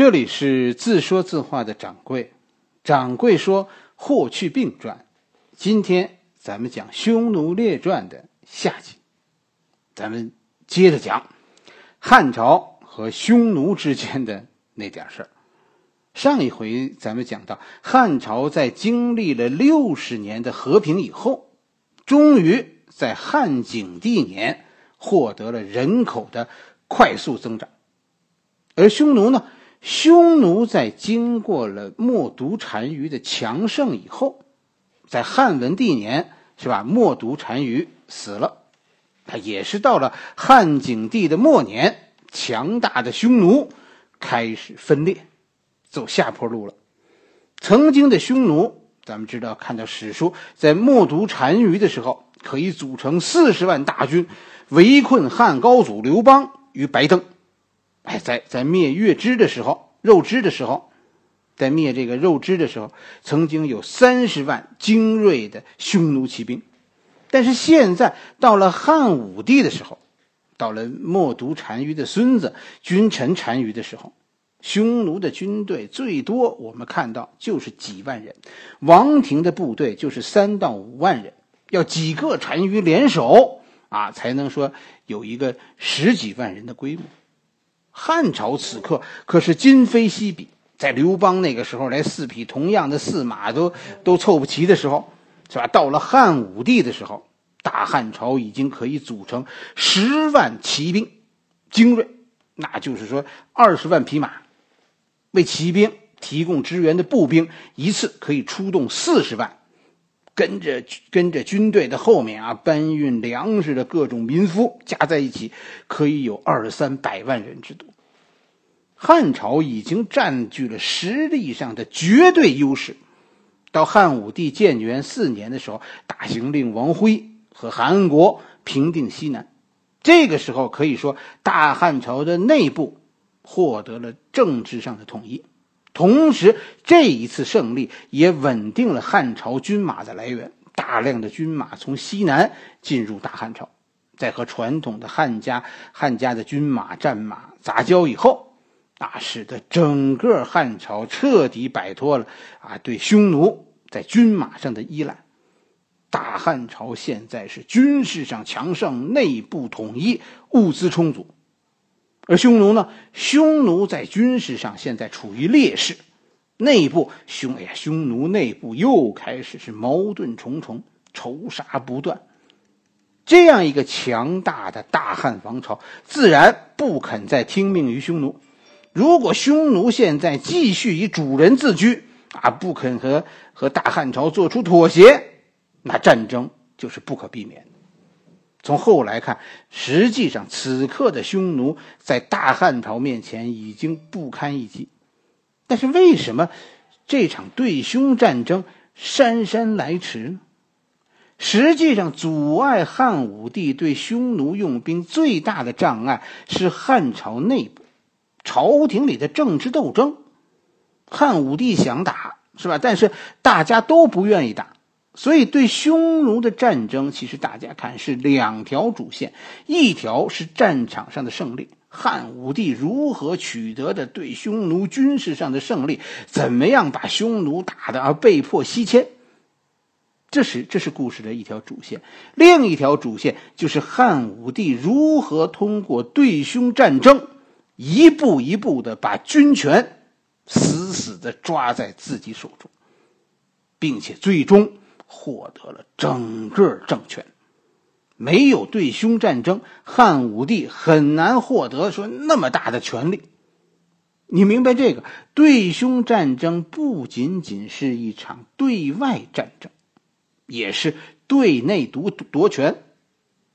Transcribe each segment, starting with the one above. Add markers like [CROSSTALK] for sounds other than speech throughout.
这里是自说自话的掌柜，掌柜说《霍去病传》，今天咱们讲《匈奴列传》的下集，咱们接着讲汉朝和匈奴之间的那点事儿。上一回咱们讲到，汉朝在经历了六十年的和平以后，终于在汉景帝年获得了人口的快速增长，而匈奴呢？匈奴在经过了冒毒单于的强盛以后，在汉文帝年，是吧？冒毒单于死了，他也是到了汉景帝的末年，强大的匈奴开始分裂，走下坡路了。曾经的匈奴，咱们知道，看到史书，在冒毒单于的时候，可以组成四十万大军，围困汉高祖刘邦于白登。哎，在在灭月支的时候，肉支的时候，在灭这个肉支的时候，曾经有三十万精锐的匈奴骑兵。但是现在到了汉武帝的时候，到了冒毒单于的孙子君臣单于的时候，匈奴的军队最多我们看到就是几万人，王庭的部队就是三到五万人，要几个单于联手啊，才能说有一个十几万人的规模。汉朝此刻可是今非昔比，在刘邦那个时候连四匹同样的驷马都都凑不齐的时候，是吧？到了汉武帝的时候，大汉朝已经可以组成十万骑兵，精锐，那就是说二十万匹马，为骑兵提供支援的步兵一次可以出动四十万。跟着跟着军队的后面啊，搬运粮食的各种民夫加在一起，可以有二三百万人之多。汉朝已经占据了实力上的绝对优势。到汉武帝建元四年的时候，大行令王辉和韩国平定西南，这个时候可以说大汉朝的内部获得了政治上的统一。同时，这一次胜利也稳定了汉朝军马的来源。大量的军马从西南进入大汉朝，在和传统的汉家汉家的军马战马杂交以后，啊，使得整个汉朝彻底摆脱了啊对匈奴在军马上的依赖。大汉朝现在是军事上强盛，内部统一，物资充足。而匈奴呢？匈奴在军事上现在处于劣势，内部匈哎呀，匈奴内部又开始是矛盾重重，仇杀不断。这样一个强大的大汉王朝，自然不肯再听命于匈奴。如果匈奴现在继续以主人自居啊，不肯和和大汉朝做出妥协，那战争就是不可避免。从后来看，实际上此刻的匈奴在大汉朝面前已经不堪一击。但是为什么这场对匈战争姗姗来迟呢？实际上，阻碍汉武帝对匈奴用兵最大的障碍是汉朝内部朝廷里的政治斗争。汉武帝想打，是吧？但是大家都不愿意打。所以，对匈奴的战争，其实大家看是两条主线：一条是战场上的胜利，汉武帝如何取得的对匈奴军事上的胜利，怎么样把匈奴打的而被迫西迁，这是这是故事的一条主线；另一条主线就是汉武帝如何通过对匈战争，一步一步的把军权死死的抓在自己手中，并且最终。获得了整个政权，没有对匈战争，汉武帝很难获得说那么大的权力。你明白这个？对匈战争不仅仅是一场对外战争，也是对内夺夺权。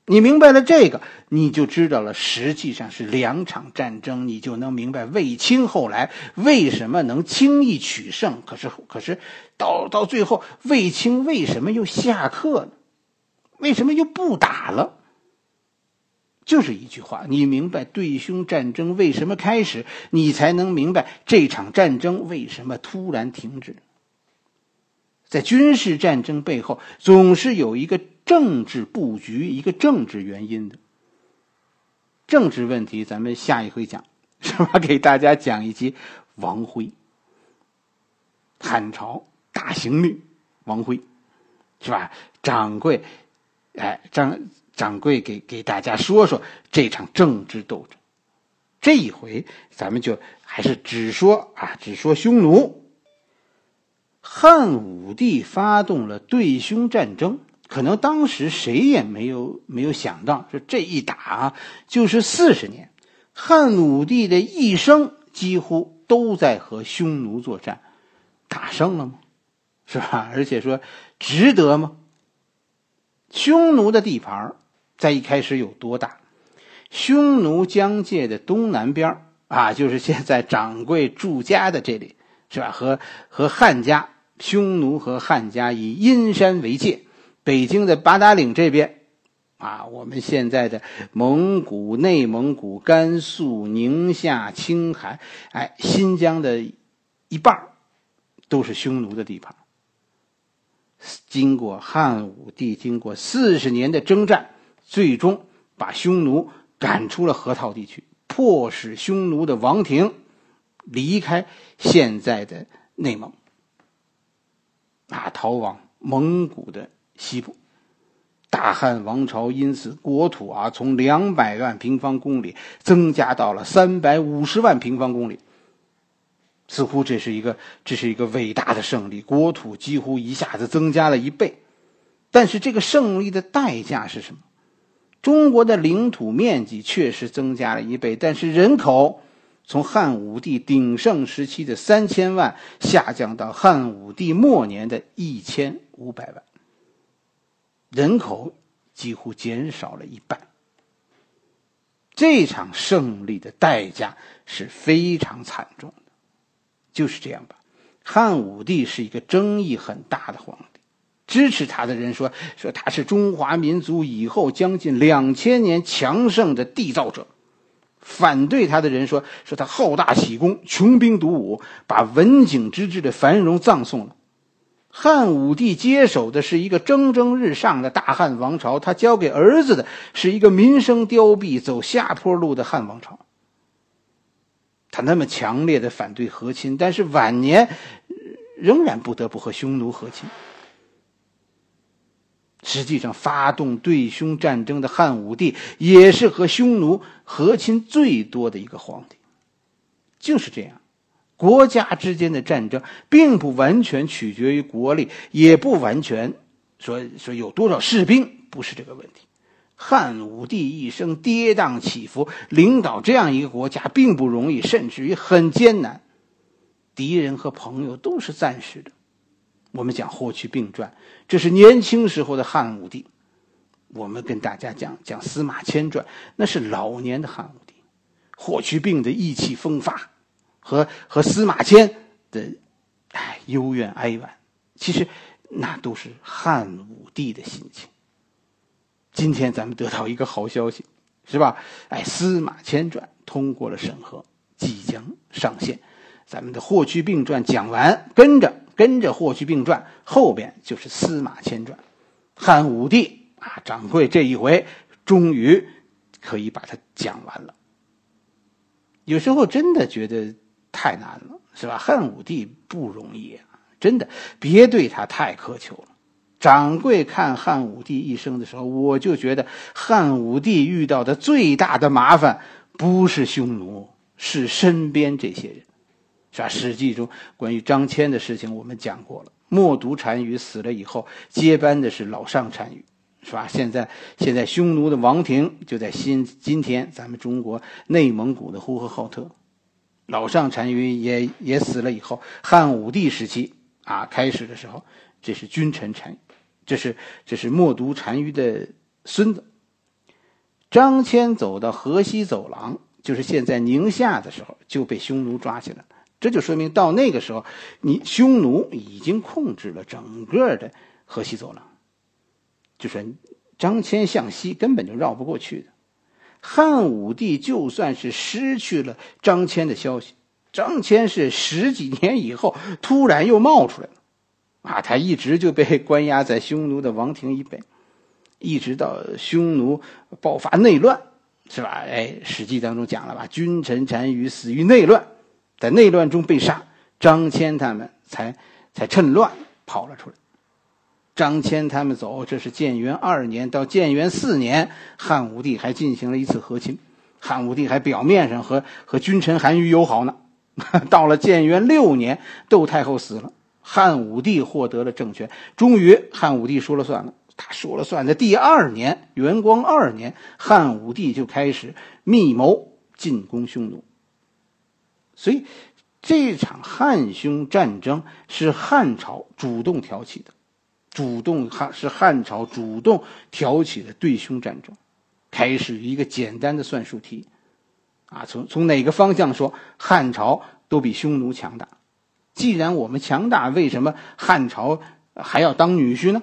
你明白了这个，你就知道了，实际上是两场战争，你就能明白卫青后来为什么能轻易取胜。可是，可是到到最后，卫青为什么又下课呢？为什么又不打了？就是一句话，你明白对匈战争为什么开始，你才能明白这场战争为什么突然停止。在军事战争背后，总是有一个。政治布局一个政治原因的政治问题，咱们下一回讲，是吧？给大家讲一集王辉，汉朝大行令王辉，是吧？掌柜，哎，张掌柜给给大家说说这场政治斗争。这一回，咱们就还是只说啊，只说匈奴。汉武帝发动了对匈战争，可能当时谁也没有没有想到，说这一打就是四十年。汉武帝的一生几乎都在和匈奴作战，打胜了吗？是吧？而且说值得吗？匈奴的地盘在一开始有多大？匈奴疆界的东南边啊，就是现在掌柜住家的这里，是吧？和和汉家，匈奴和汉家以阴山为界，北京的八达岭这边，啊，我们现在的蒙古、内蒙古、甘肃、宁夏、青海，哎，新疆的一半都是匈奴的地盘。经过汉武帝经过四十年的征战，最终把匈奴。赶出了河套地区，迫使匈奴的王庭离开现在的内蒙，啊，逃往蒙古的西部。大汉王朝因此国土啊，从两百万平方公里增加到了三百五十万平方公里。似乎这是一个这是一个伟大的胜利，国土几乎一下子增加了一倍。但是这个胜利的代价是什么？中国的领土面积确实增加了一倍，但是人口从汉武帝鼎盛时期的三千万下降到汉武帝末年的一千五百万，人口几乎减少了一半。这场胜利的代价是非常惨重的，就是这样吧。汉武帝是一个争议很大的皇帝。支持他的人说：“说他是中华民族以后将近两千年强盛的缔造者。”反对他的人说：“说他好大喜功，穷兵黩武，把文景之治的繁荣葬送了。”汉武帝接手的是一个蒸蒸日上的大汉王朝，他交给儿子的是一个民生凋敝、走下坡路的汉王朝。他那么强烈的反对和亲，但是晚年仍然不得不和匈奴和亲。实际上，发动对匈战争的汉武帝也是和匈奴和亲最多的一个皇帝。就是这样，国家之间的战争并不完全取决于国力，也不完全说说有多少士兵，不是这个问题。汉武帝一生跌宕起伏，领导这样一个国家并不容易，甚至于很艰难。敌人和朋友都是暂时的。我们讲霍去病传，这是年轻时候的汉武帝；我们跟大家讲讲司马迁传，那是老年的汉武帝。霍去病的意气风发，和和司马迁的哎幽怨哀婉，其实那都是汉武帝的心情。今天咱们得到一个好消息，是吧？哎，司马迁传通过了审核，即将上线。咱们的霍去病传讲完，跟着。跟着《霍去病传》后边就是《司马迁传》，汉武帝啊，掌柜这一回终于可以把它讲完了。有时候真的觉得太难了，是吧？汉武帝不容易啊，真的，别对他太苛求了。掌柜看汉武帝一生的时候，我就觉得汉武帝遇到的最大的麻烦不是匈奴，是身边这些人。是吧？《史记》中关于张骞的事情，我们讲过了。冒读单于死了以后，接班的是老上单于，是吧？现在现在匈奴的王庭就在今今天咱们中国内蒙古的呼和浩特。老上单于也也死了以后，汉武帝时期啊开始的时候，这是君臣单于，这是这是冒读单于的孙子。张骞走到河西走廊，就是现在宁夏的时候，就被匈奴抓起来了。这就说明到那个时候，你匈奴已经控制了整个的河西走廊，就是张骞向西根本就绕不过去的。汉武帝就算是失去了张骞的消息，张骞是十几年以后突然又冒出来了，啊，他一直就被关押在匈奴的王庭以北，一直到匈奴爆发内乱，是吧？哎，《史记》当中讲了吧，君臣单于死于内乱。在内乱中被杀，张骞他们才才趁乱跑了出来。张骞他们走，这是建元二年到建元四年，汉武帝还进行了一次和亲，汉武帝还表面上和和君臣韩愈友好呢。[LAUGHS] 到了建元六年，窦太后死了，汉武帝获得了政权，终于汉武帝说了算了。他说了算的第二年，元光二年，汉武帝就开始密谋进攻匈奴。所以，这场汉匈战争是汉朝主动挑起的。主动汉是汉朝主动挑起的对匈战争，开始一个简单的算术题，啊，从从哪个方向说汉朝都比匈奴强大？既然我们强大，为什么汉朝还要当女婿呢？《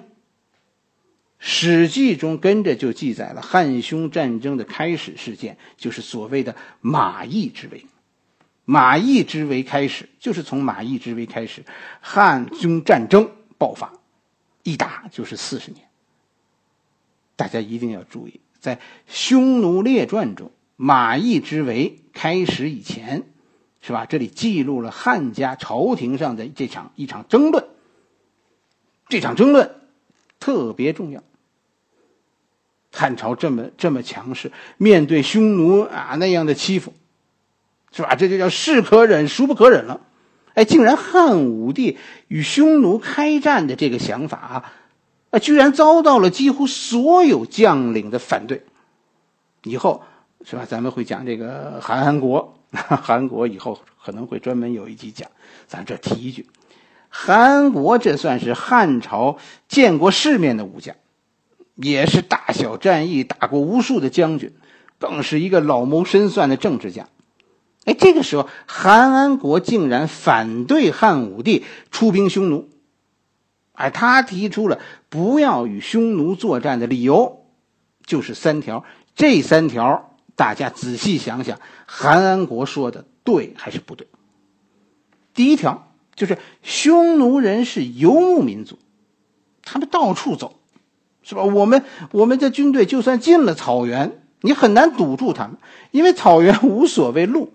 史记》中跟着就记载了汉匈战争的开始事件，就是所谓的马邑之围。马邑之围开始，就是从马邑之围开始，汉匈战争爆发。一打就是四十年，大家一定要注意，在《匈奴列传》中，马邑之围开始以前，是吧？这里记录了汉家朝廷上的这场一场争论。这场争论特别重要。汉朝这么这么强势，面对匈奴啊那样的欺负，是吧？这就叫是可忍，孰不可忍了。哎，竟然汉武帝与匈奴开战的这个想法啊，居然遭到了几乎所有将领的反对。以后是吧？咱们会讲这个韩安国，[LAUGHS] 韩国以后可能会专门有一集讲。咱这提一句，韩国这算是汉朝见过世面的武将，也是大小战役打过无数的将军，更是一个老谋深算的政治家。哎，这个时候，韩安国竟然反对汉武帝出兵匈奴。哎，他提出了不要与匈奴作战的理由，就是三条。这三条，大家仔细想想，韩安国说的对还是不对？第一条就是匈奴人是游牧民族，他们到处走，是吧？我们我们的军队就算进了草原，你很难堵住他们，因为草原无所谓路。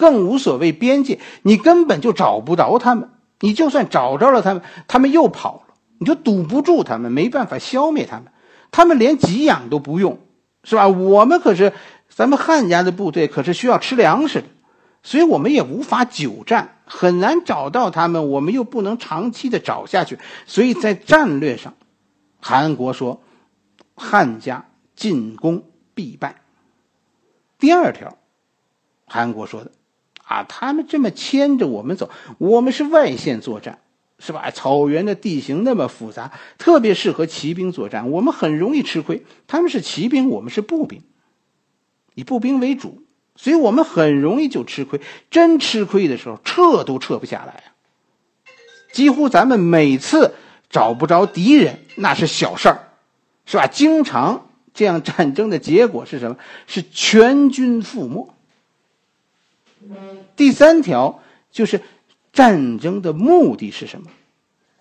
更无所谓边界，你根本就找不着他们。你就算找着了他们，他们又跑了，你就堵不住他们，没办法消灭他们。他们连给养都不用，是吧？我们可是咱们汉家的部队，可是需要吃粮食的，所以我们也无法久战，很难找到他们。我们又不能长期的找下去，所以在战略上，韩国说，汉家进攻必败。第二条，韩国说的。啊，他们这么牵着我们走，我们是外线作战，是吧？草原的地形那么复杂，特别适合骑兵作战，我们很容易吃亏。他们是骑兵，我们是步兵，以步兵为主，所以我们很容易就吃亏。真吃亏的时候，撤都撤不下来啊！几乎咱们每次找不着敌人，那是小事儿，是吧？经常这样战争的结果是什么？是全军覆没。第三条就是战争的目的是什么？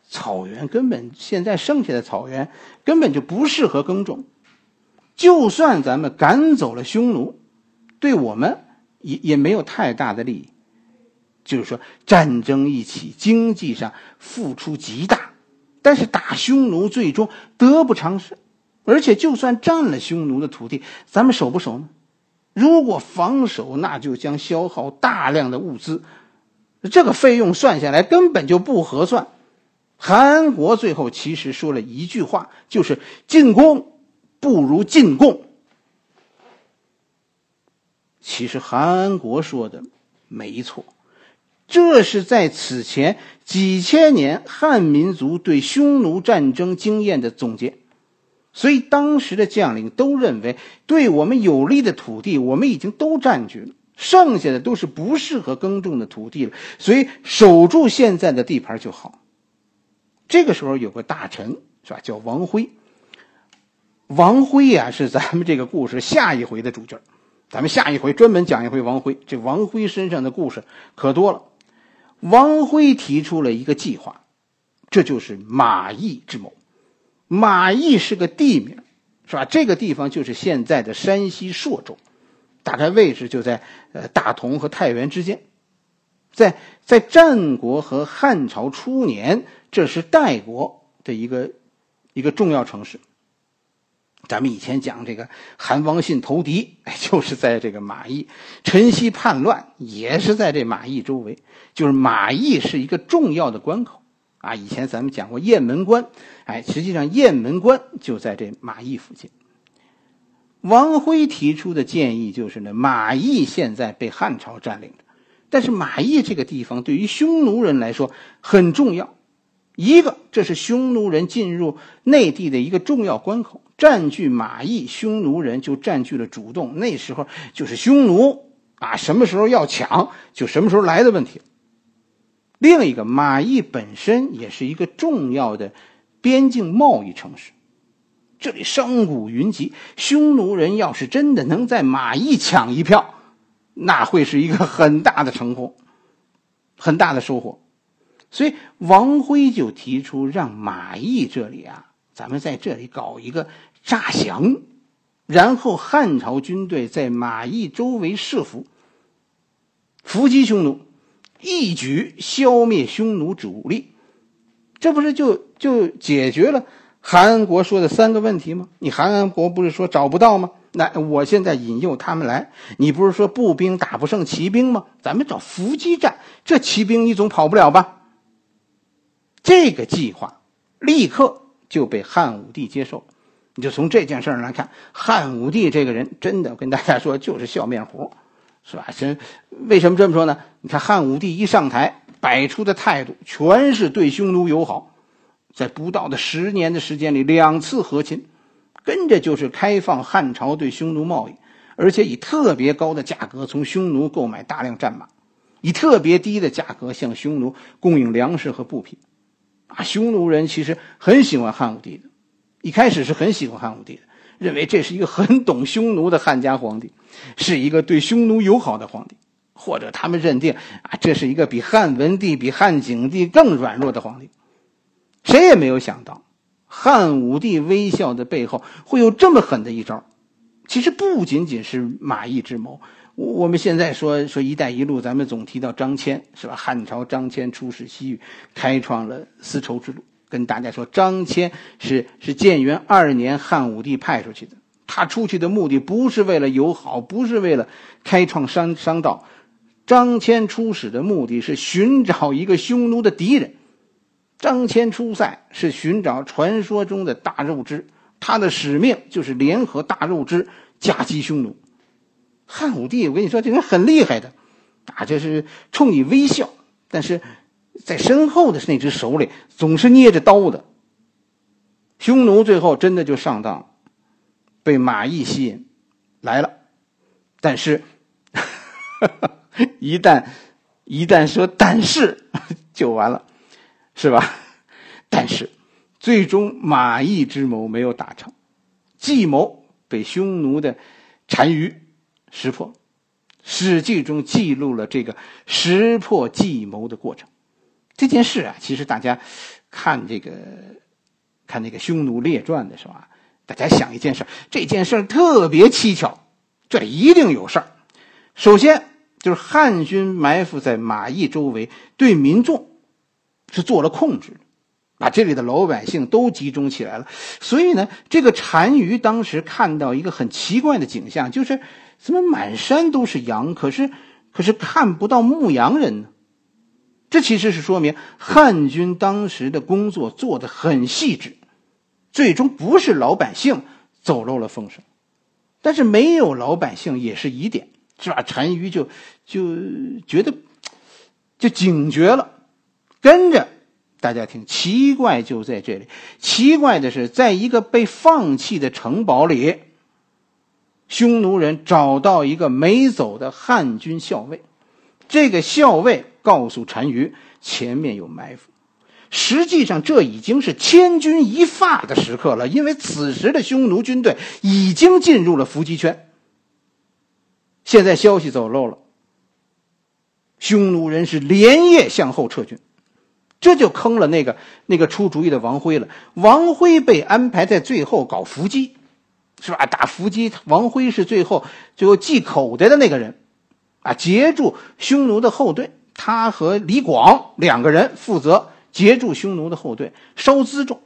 草原根本现在剩下的草原根本就不适合耕种，就算咱们赶走了匈奴，对我们也也没有太大的利益。就是说，战争一起，经济上付出极大，但是打匈奴最终得不偿失，而且就算占了匈奴的土地，咱们守不守呢？如果防守，那就将消耗大量的物资，这个费用算下来根本就不合算。韩安国最后其实说了一句话，就是“进攻不如进贡”。其实韩安国说的没错，这是在此前几千年汉民族对匈奴战争经验的总结。所以，当时的将领都认为，对我们有利的土地，我们已经都占据了，剩下的都是不适合耕种的土地了。所以，守住现在的地盘就好。这个时候，有个大臣是吧，叫王辉。王辉呀，是咱们这个故事下一回的主角。咱们下一回专门讲一回王辉。这王辉身上的故事可多了。王辉提出了一个计划，这就是马邑之谋。马邑是个地名，是吧？这个地方就是现在的山西朔州，大概位置就在呃大同和太原之间。在在战国和汉朝初年，这是代国的一个一个重要城市。咱们以前讲这个韩王信投敌，就是在这个马邑；陈豨叛乱也是在这马邑周围。就是马邑是一个重要的关口啊。以前咱们讲过雁门关，哎，实际上雁门关就在这马邑附近。王辉提出的建议就是呢，马邑现在被汉朝占领着，但是马邑这个地方对于匈奴人来说很重要。一个，这是匈奴人进入内地的一个重要关口。占据马邑，匈奴人就占据了主动。那时候就是匈奴啊，什么时候要抢，就什么时候来的问题。另一个，马邑本身也是一个重要的边境贸易城市，这里商贾云集。匈奴人要是真的能在马邑抢一票，那会是一个很大的成功，[LAUGHS] 很大的收获。所以王辉就提出让马邑这里啊，咱们在这里搞一个。诈降，然后汉朝军队在马邑周围设伏，伏击匈奴，一举消灭匈奴主力，这不是就就解决了韩安国说的三个问题吗？你韩安国不是说找不到吗？那我现在引诱他们来，你不是说步兵打不胜骑兵吗？咱们找伏击战，这骑兵你总跑不了吧？这个计划立刻就被汉武帝接受。你就从这件事上来看，汉武帝这个人真的跟大家说就是笑面虎，是吧？真为什么这么说呢？你看汉武帝一上台，摆出的态度全是对匈奴友好，在不到的十年的时间里两次和亲，跟着就是开放汉朝对匈奴贸易，而且以特别高的价格从匈奴购买大量战马，以特别低的价格向匈奴供应粮食和布匹，啊，匈奴人其实很喜欢汉武帝的。一开始是很喜欢汉武帝的，认为这是一个很懂匈奴的汉家皇帝，是一个对匈奴友好的皇帝，或者他们认定啊，这是一个比汉文帝、比汉景帝更软弱的皇帝。谁也没有想到，汉武帝微笑的背后会有这么狠的一招。其实不仅仅是马邑之谋，我们现在说说“一带一路”，咱们总提到张骞，是吧？汉朝张骞出使西域，开创了丝绸之路。跟大家说，张骞是是建元二年汉武帝派出去的。他出去的目的不是为了友好，不是为了开创商商道。张骞出使的目的是寻找一个匈奴的敌人。张骞出塞是寻找传说中的大肉之，他的使命就是联合大肉之夹击匈奴。汉武帝，我跟你说，这人很厉害的，啊，这是冲你微笑，但是。在身后的那只手里总是捏着刀的匈奴，最后真的就上当，被马邑吸引来了。但是，[LAUGHS] 一旦一旦说但是就完了，是吧？但是最终马邑之谋没有打成，计谋被匈奴的单于识破。《史记》中记录了这个识破计谋的过程。这件事啊，其实大家看这个看那个《匈奴列传》的时候啊，大家想一件事，这件事特别蹊跷，这一定有事儿。首先就是汉军埋伏在马邑周围，对民众是做了控制，把这里的老百姓都集中起来了。所以呢，这个单于当时看到一个很奇怪的景象，就是怎么满山都是羊，可是可是看不到牧羊人呢？这其实是说明汉军当时的工作做得很细致，最终不是老百姓走漏了风声，但是没有老百姓也是疑点，是吧？单于就就觉得就警觉了，跟着大家听，奇怪就在这里，奇怪的是，在一个被放弃的城堡里，匈奴人找到一个没走的汉军校尉，这个校尉。告诉单于前面有埋伏，实际上这已经是千钧一发的时刻了，因为此时的匈奴军队已经进入了伏击圈。现在消息走漏了，匈奴人是连夜向后撤军，这就坑了那个那个出主意的王辉了。王辉被安排在最后搞伏击，是吧？打伏击，王辉是最后最后系口袋的那个人，啊，截住匈奴的后队。他和李广两个人负责截住匈奴的后队，收辎重。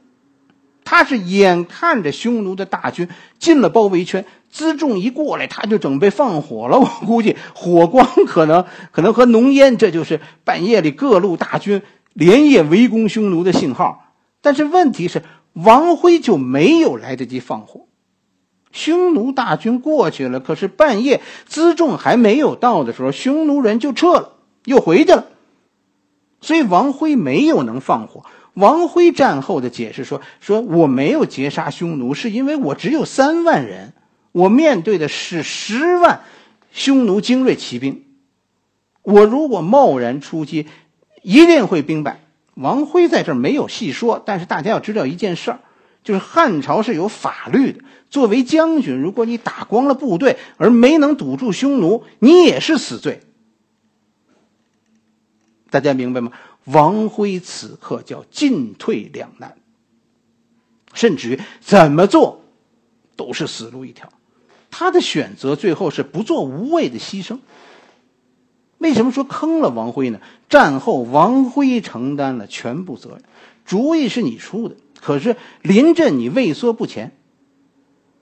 他是眼看着匈奴的大军进了包围圈，辎重一过来，他就准备放火了。我估计火光可能可能和浓烟，这就是半夜里各路大军连夜围攻匈奴的信号。但是问题是，王辉就没有来得及放火。匈奴大军过去了，可是半夜辎重还没有到的时候，匈奴人就撤了，又回去了。所以王辉没有能放火。王辉战后的解释说：“说我没有截杀匈奴，是因为我只有三万人，我面对的是十万匈奴精锐骑兵。我如果贸然出击，一定会兵败。”王辉在这儿没有细说，但是大家要知道一件事儿，就是汉朝是有法律的。作为将军，如果你打光了部队而没能堵住匈奴，你也是死罪。大家明白吗？王辉此刻叫进退两难，甚至于怎么做都是死路一条。他的选择最后是不做无谓的牺牲。为什么说坑了王辉呢？战后王辉承担了全部责任，主意是你出的，可是临阵你畏缩不前。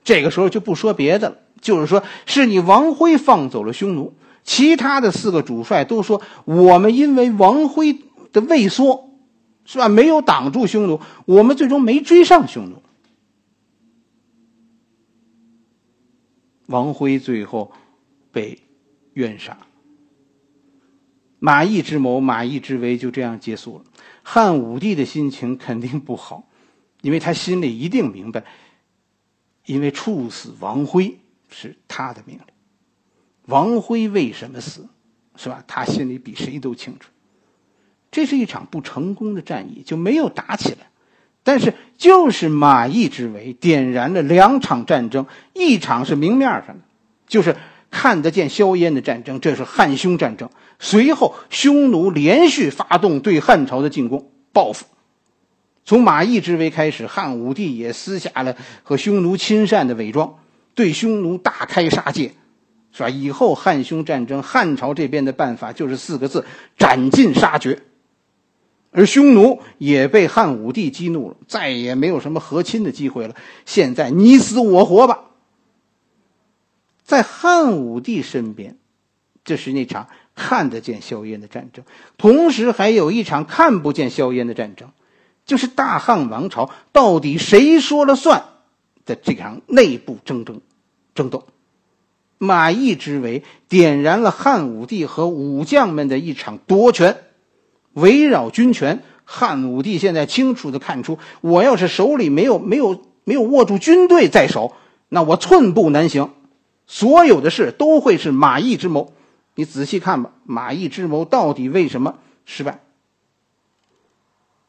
这个时候就不说别的了，就是说是你王辉放走了匈奴，其他的四个主帅都说我们因为王辉。的畏缩，是吧？没有挡住匈奴，我们最终没追上匈奴。王辉最后被冤杀，马邑之谋、马邑之围就这样结束了。汉武帝的心情肯定不好，因为他心里一定明白，因为处死王辉是他的命令。王辉为什么死，是吧？他心里比谁都清楚。这是一场不成功的战役，就没有打起来。但是，就是马邑之围点燃了两场战争，一场是明面上的，就是看得见硝烟的战争，这是汉匈战争。随后，匈奴连续发动对汉朝的进攻报复。从马邑之围开始，汉武帝也撕下了和匈奴亲善的伪装，对匈奴大开杀戒，是吧？以后汉匈战争，汉朝这边的办法就是四个字：斩尽杀绝。而匈奴也被汉武帝激怒了，再也没有什么和亲的机会了。现在你死我活吧。在汉武帝身边，这是那场看得见硝烟的战争，同时还有一场看不见硝烟的战争，就是大汉王朝到底谁说了算的这场内部争争、争斗。马邑之围点燃了汉武帝和武将们的一场夺权。围绕军权，汉武帝现在清楚的看出，我要是手里没有没有没有握住军队在手，那我寸步难行，所有的事都会是马邑之谋。你仔细看吧，马邑之谋到底为什么失败？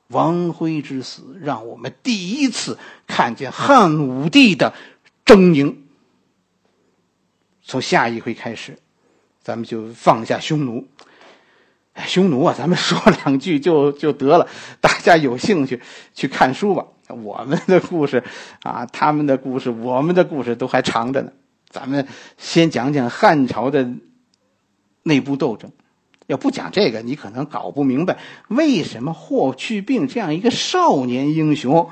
王辉之死，让我们第一次看见汉武帝的狰狞。从下一回开始，咱们就放下匈奴。匈奴啊，咱们说两句就 [LAUGHS] 就得了。大家有兴趣去看书吧。我们的故事啊，他们的故事，我们的故事都还长着呢。咱们先讲讲汉朝的内部斗争。要不讲这个，你可能搞不明白为什么霍去病这样一个少年英雄，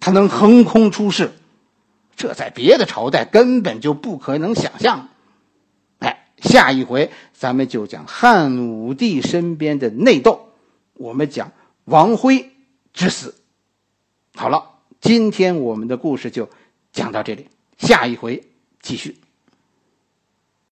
他能横空出世。这在别的朝代根本就不可能想象。哎下一回咱们就讲汉武帝身边的内斗，我们讲王辉之死。好了，今天我们的故事就讲到这里，下一回继续。